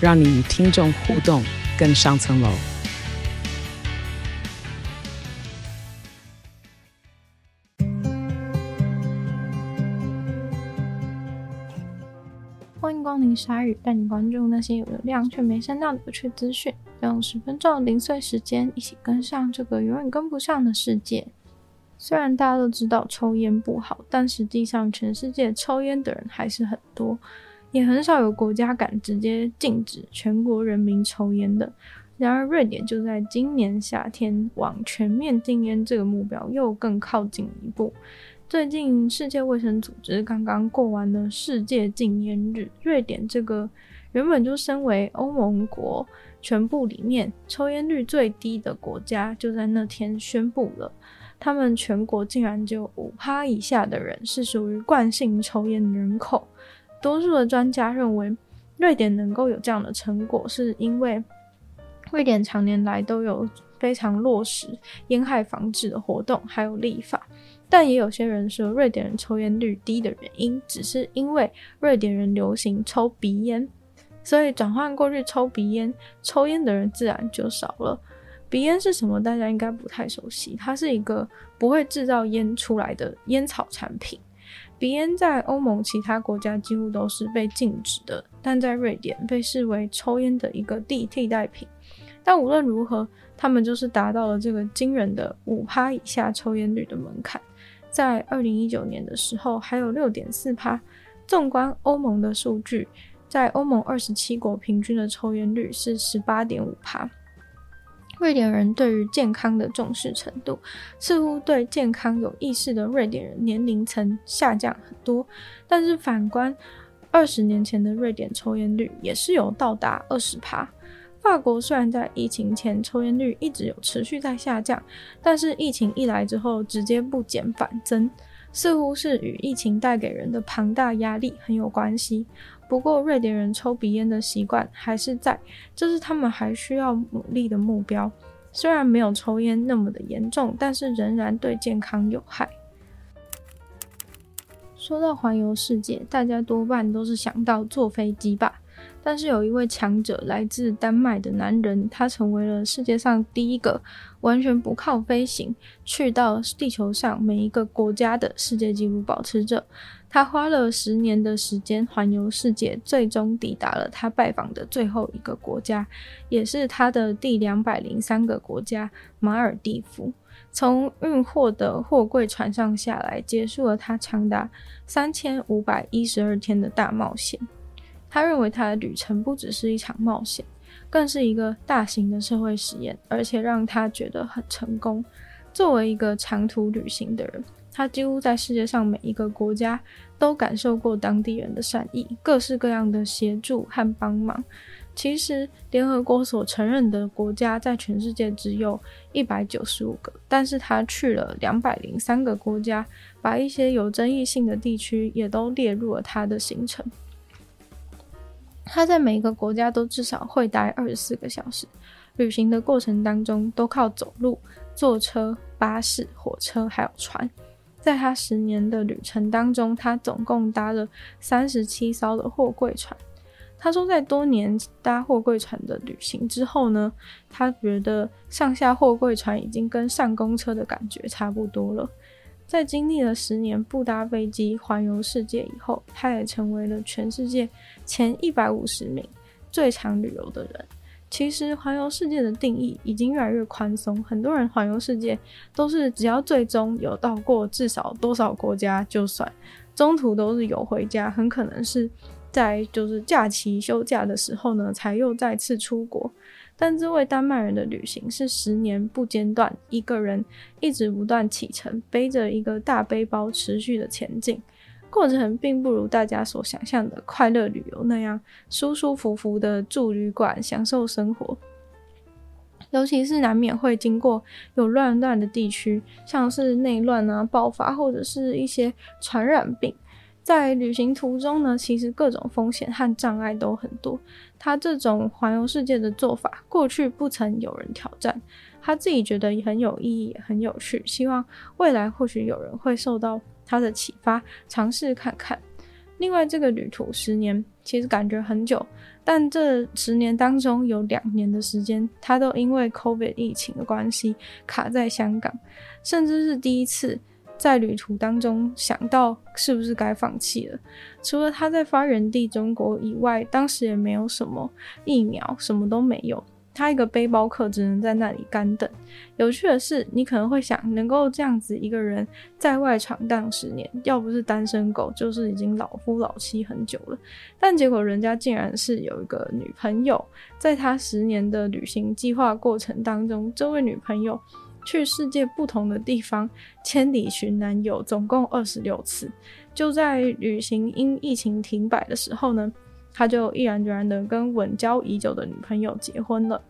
让你与听众互动更上层楼。欢迎光临鲨语，带你关注那些有流量却没声量的有趣资讯。用十分钟的零碎时间，一起跟上这个永远跟不上的世界。虽然大家都知道抽烟不好，但实际上全世界抽烟的人还是很多，也很少有国家敢直接禁止全国人民抽烟的。然而，瑞典就在今年夏天往全面禁烟这个目标又更靠近一步。最近，世界卫生组织刚刚过完了世界禁烟日，瑞典这个原本就身为欧盟国全部里面抽烟率最低的国家，就在那天宣布了，他们全国竟然只有五趴以下的人是属于惯性抽烟人口。多数的专家认为，瑞典能够有这样的成果，是因为瑞典常年来都有非常落实烟害防治的活动，还有立法。但也有些人说，瑞典人抽烟率低的原因，只是因为瑞典人流行抽鼻烟，所以转换过去抽鼻烟，抽烟的人自然就少了。鼻烟是什么？大家应该不太熟悉，它是一个不会制造烟出来的烟草产品。鼻烟在欧盟其他国家几乎都是被禁止的，但在瑞典被视为抽烟的一个替替代品。但无论如何，他们就是达到了这个惊人的五趴以下抽烟率的门槛。在二零一九年的时候，还有六点四趴。纵观欧盟的数据，在欧盟二十七国平均的抽烟率是十八点五趴。瑞典人对于健康的重视程度，似乎对健康有意识的瑞典人年龄层下降很多。但是反观二十年前的瑞典抽烟率，也是有到达二十趴。法国虽然在疫情前抽烟率一直有持续在下降，但是疫情一来之后直接不减反增，似乎是与疫情带给人的庞大压力很有关系。不过瑞典人抽鼻烟的习惯还是在，这是他们还需要努力的目标。虽然没有抽烟那么的严重，但是仍然对健康有害。说到环游世界，大家多半都是想到坐飞机吧。但是有一位强者，来自丹麦的男人，他成为了世界上第一个完全不靠飞行去到地球上每一个国家的世界纪录保持者。他花了十年的时间环游世界，最终抵达了他拜访的最后一个国家，也是他的第两百零三个国家——马尔地夫。从运货的货柜船上下来，结束了他长达三千五百一十二天的大冒险。他认为他的旅程不只是一场冒险，更是一个大型的社会实验，而且让他觉得很成功。作为一个长途旅行的人，他几乎在世界上每一个国家都感受过当地人的善意，各式各样的协助和帮忙。其实，联合国所承认的国家在全世界只有一百九十五个，但是他去了两百零三个国家，把一些有争议性的地区也都列入了他的行程。他在每个国家都至少会待二十四个小时，旅行的过程当中都靠走路、坐车、巴士、火车还有船。在他十年的旅程当中，他总共搭了三十七艘的货柜船。他说，在多年搭货柜船的旅行之后呢，他觉得上下货柜船已经跟上公车的感觉差不多了。在经历了十年不搭飞机环游世界以后，他也成为了全世界前一百五十名最常旅游的人。其实环游世界的定义已经越来越宽松，很多人环游世界都是只要最终有到过至少多少国家就算，中途都是有回家，很可能是在就是假期休假的时候呢，才又再次出国。但这位丹麦人的旅行是十年不间断，一个人一直不断启程，背着一个大背包持续的前进。过程并不如大家所想象的快乐旅游那样舒舒服服的住旅馆享受生活。尤其是难免会经过有乱乱的地区，像是内乱啊爆发，或者是一些传染病。在旅行途中呢，其实各种风险和障碍都很多。他这种环游世界的做法，过去不曾有人挑战，他自己觉得很有意义，也很有趣。希望未来或许有人会受到他的启发，尝试看看。另外，这个旅途十年其实感觉很久，但这十年当中有两年的时间，他都因为 COVID 疫情的关系卡在香港，甚至是第一次。在旅途当中想到是不是该放弃了？除了他在发源地中国以外，当时也没有什么疫苗，什么都没有。他一个背包客只能在那里干等。有趣的是，你可能会想，能够这样子一个人在外闯荡十年，要不是单身狗，就是已经老夫老妻很久了。但结果人家竟然是有一个女朋友，在他十年的旅行计划过程当中，这位女朋友。去世界不同的地方，千里寻男友，总共二十六次。就在旅行因疫情停摆的时候呢，他就毅然决然的跟稳交已久的女朋友结婚了。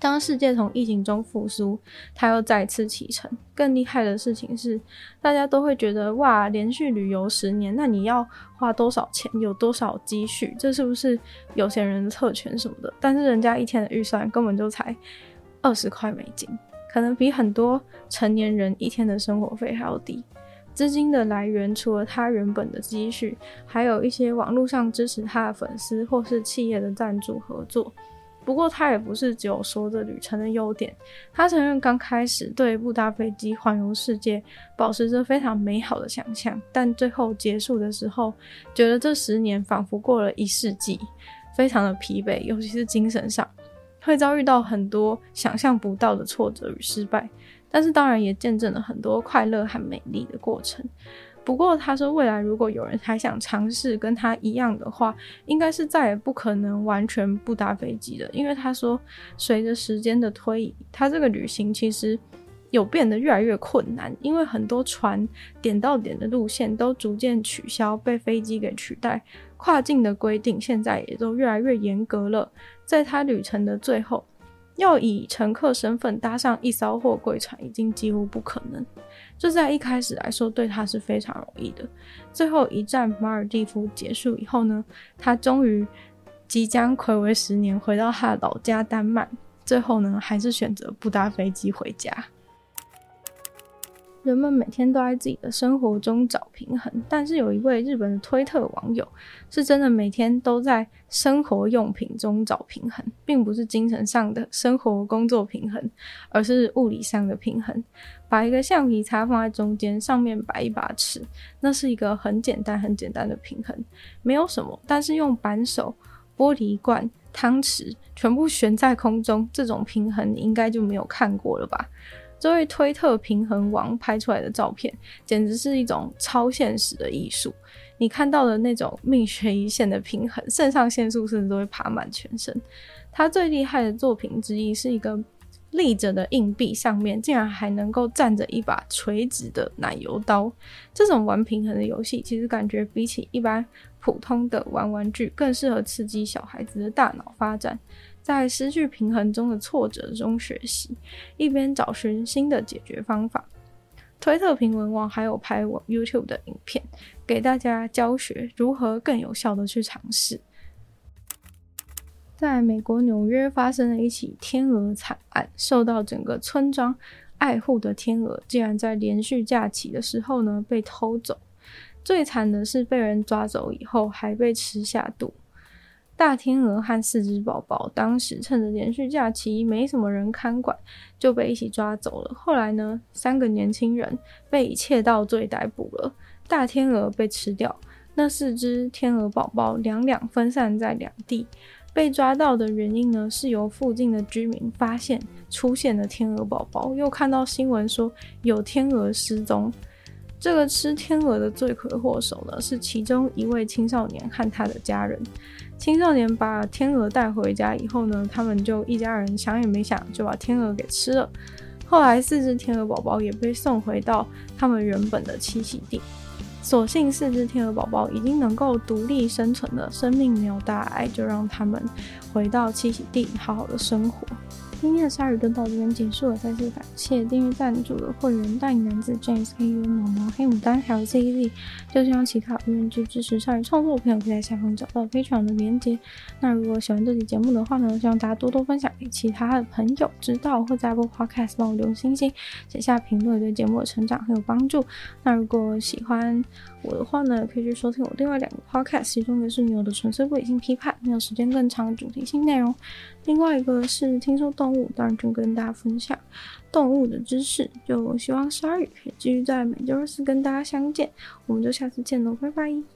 当世界从疫情中复苏，他又再次启程。更厉害的事情是，大家都会觉得哇，连续旅游十年，那你要花多少钱，有多少积蓄，这是不是有钱人的特权什么的？但是人家一天的预算根本就才二十块美金。可能比很多成年人一天的生活费还要低。资金的来源除了他原本的积蓄，还有一些网络上支持他的粉丝或是企业的赞助合作。不过他也不是只有说着旅程的优点。他承认刚开始对布达飞机环游世界保持着非常美好的想象，但最后结束的时候，觉得这十年仿佛过了一世纪，非常的疲惫，尤其是精神上。会遭遇到很多想象不到的挫折与失败，但是当然也见证了很多快乐和美丽的过程。不过他说，未来如果有人还想尝试跟他一样的话，应该是再也不可能完全不搭飞机的，因为他说，随着时间的推移，他这个旅行其实有变得越来越困难，因为很多船点到点的路线都逐渐取消，被飞机给取代。跨境的规定现在也都越来越严格了。在他旅程的最后，要以乘客身份搭上一艘货柜船，已经几乎不可能。这在一开始来说，对他是非常容易的。最后一站马尔地夫结束以后呢，他终于即将睽违十年回到他的老家丹麦。最后呢，还是选择不搭飞机回家。人们每天都在自己的生活中找平衡，但是有一位日本的推特网友是真的每天都在生活用品中找平衡，并不是精神上的生活工作平衡，而是物理上的平衡。把一个橡皮擦放在中间，上面摆一把尺，那是一个很简单、很简单的平衡，没有什么。但是用扳手、玻璃罐、汤匙全部悬在空中，这种平衡你应该就没有看过了吧？这位推特平衡王拍出来的照片，简直是一种超现实的艺术。你看到的那种命悬一线的平衡，肾上腺素甚至都会爬满全身。他最厉害的作品之一是一个立着的硬币，上面竟然还能够站着一把垂直的奶油刀。这种玩平衡的游戏，其实感觉比起一般普通的玩玩具，更适合刺激小孩子的大脑发展。在失去平衡中的挫折中学习，一边找寻新的解决方法。推特评论网还有拍我 YouTube 的影片，给大家教学如何更有效的去尝试。在美国纽约发生了一起天鹅惨案，受到整个村庄爱护的天鹅，竟然在连续假期的时候呢被偷走。最惨的是被人抓走以后还被吃下肚。大天鹅和四只宝宝当时趁着连续假期没什么人看管，就被一起抓走了。后来呢，三个年轻人被以窃盗罪逮捕了。大天鹅被吃掉，那四只天鹅宝宝两两分散在两地。被抓到的原因呢，是由附近的居民发现出现的天鹅宝宝，又看到新闻说有天鹅失踪。这个吃天鹅的罪魁祸首呢，是其中一位青少年和他的家人。青少年把天鹅带回家以后呢，他们就一家人想也没想就把天鹅给吃了。后来四只天鹅宝宝也被送回到他们原本的栖息地。所幸四只天鹅宝宝已经能够独立生存了，生命没有大碍，就让他们回到栖息地，好好的生活。今天的鲨语就到这边结束了，再次感谢订阅赞助的会员大影男子 James、K U、毛毛、黑牡丹还有 Z Z。就希望其他愿意支持鲨鱼创作的朋友可以在下方找到非常的连接。那如果喜欢这期节目的话呢，希望大家多多分享给其他的朋友知道，或在 Apple Podcast 帮我留星星、写下评论，对节目的成长很有帮助。那如果喜欢我的话呢，可以去收听我另外两个 Podcast，其中一个是女友的纯粹不理性批判，没有时间更长的主题性内容。另外一个是听说动物，当然就跟大家分享动物的知识。就希望鲨鱼可以继续在每周四跟大家相见，我们就下次见喽，拜拜。